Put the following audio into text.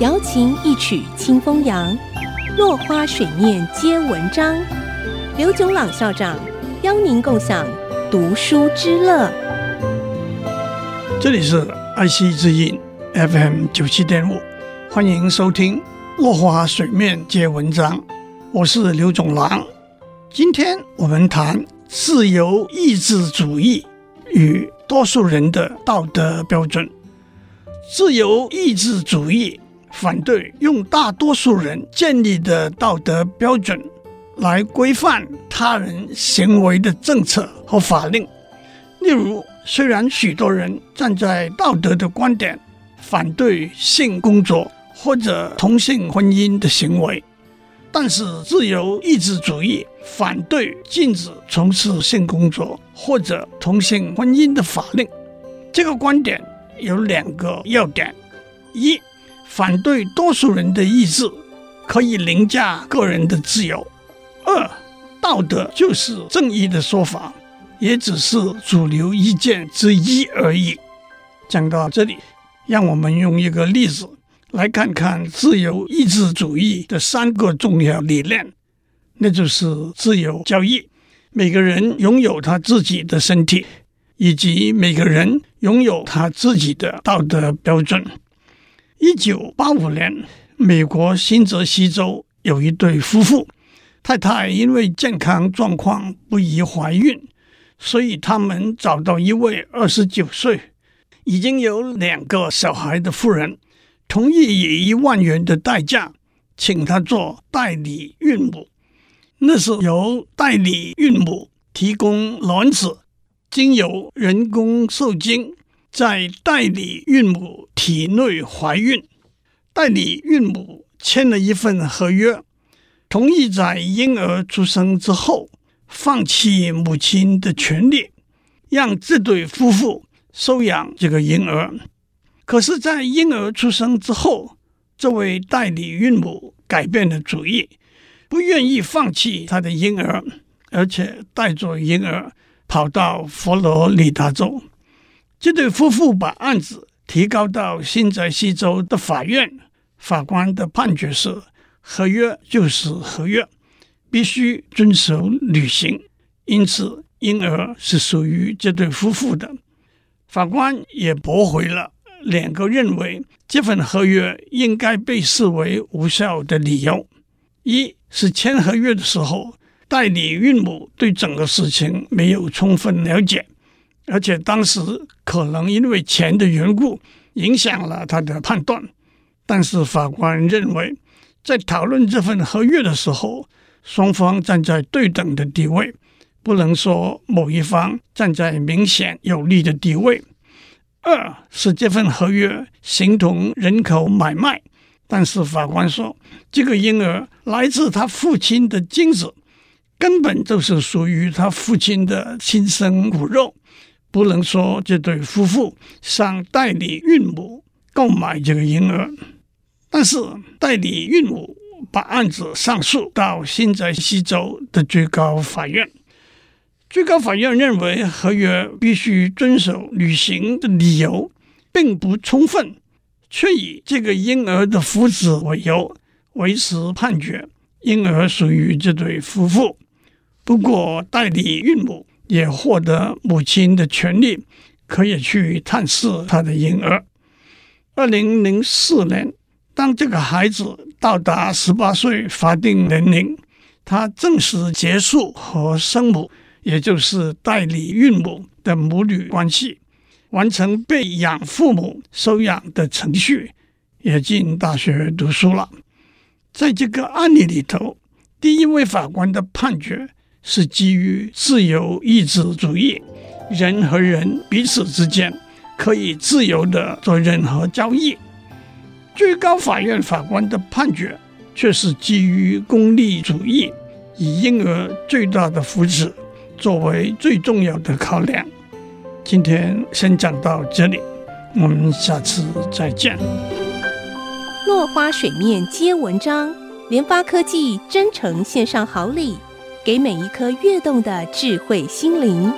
瑶琴一曲清风扬，落花水面皆文章。刘炯朗校长邀您共享读书之乐。这里是爱惜之音 FM 九七点五，欢迎收听《落花水面皆文章》，我是刘炯朗。今天我们谈自由意志主义与多数人的道德标准。自由意志主义反对用大多数人建立的道德标准来规范他人行为的政策和法令。例如，虽然许多人站在道德的观点反对性工作或者同性婚姻的行为，但是自由意志主义反对禁止从事性工作或者同性婚姻的法令。这个观点有两个要点：一，反对多数人的意志可以凌驾个人的自由；二，道德就是正义的说法，也只是主流意见之一而已。讲到这里，让我们用一个例子来看看自由意志主义的三个重要理念，那就是自由交易，每个人拥有他自己的身体。以及每个人拥有他自己的道德标准。一九八五年，美国新泽西州有一对夫妇，太太因为健康状况不宜怀孕，所以他们找到一位二十九岁、已经有两个小孩的妇人，同意以一万元的代价请她做代理孕母。那是由代理孕母提供卵子。经由人工受精，在代理孕母体内怀孕，代理孕母签了一份合约，同意在婴儿出生之后放弃母亲的权利，让这对夫妇收养这个婴儿。可是，在婴儿出生之后，这位代理孕母改变了主意，不愿意放弃她的婴儿，而且带着婴儿。跑到佛罗里达州，这对夫妇把案子提高到新泽西州的法院。法官的判决是：合约就是合约，必须遵守履行。因此，婴儿是属于这对夫妇的。法官也驳回了两个认为这份合约应该被视为无效的理由：一是签合约的时候。代理孕母对整个事情没有充分了解，而且当时可能因为钱的缘故影响了他的判断。但是法官认为，在讨论这份合约的时候，双方站在对等的地位，不能说某一方站在明显有利的地位。二是这份合约形同人口买卖，但是法官说，这个婴儿来自他父亲的精子。根本就是属于他父亲的亲生骨肉，不能说这对夫妇向代理孕母购买这个婴儿。但是代理孕母把案子上诉到新泽西州的最高法院，最高法院认为合约必须遵守履行的理由并不充分，却以这个婴儿的福祉为由维持判决，婴儿属于这对夫妇。不过，代理孕母也获得母亲的权利，可以去探视她的婴儿。二零零四年，当这个孩子到达十八岁法定年龄，他正式结束和生母，也就是代理孕母的母女关系，完成被养父母收养的程序，也进大学读书了。在这个案例里头，第一位法官的判决。是基于自由意志主义，人和人彼此之间可以自由地做任何交易。最高法院法官的判决却是基于功利主义，以婴儿最大的福祉作为最重要的考量。今天先讲到这里，我们下次再见。落花水面皆文章，联发科技真诚献上好礼。给每一颗跃动的智慧心灵。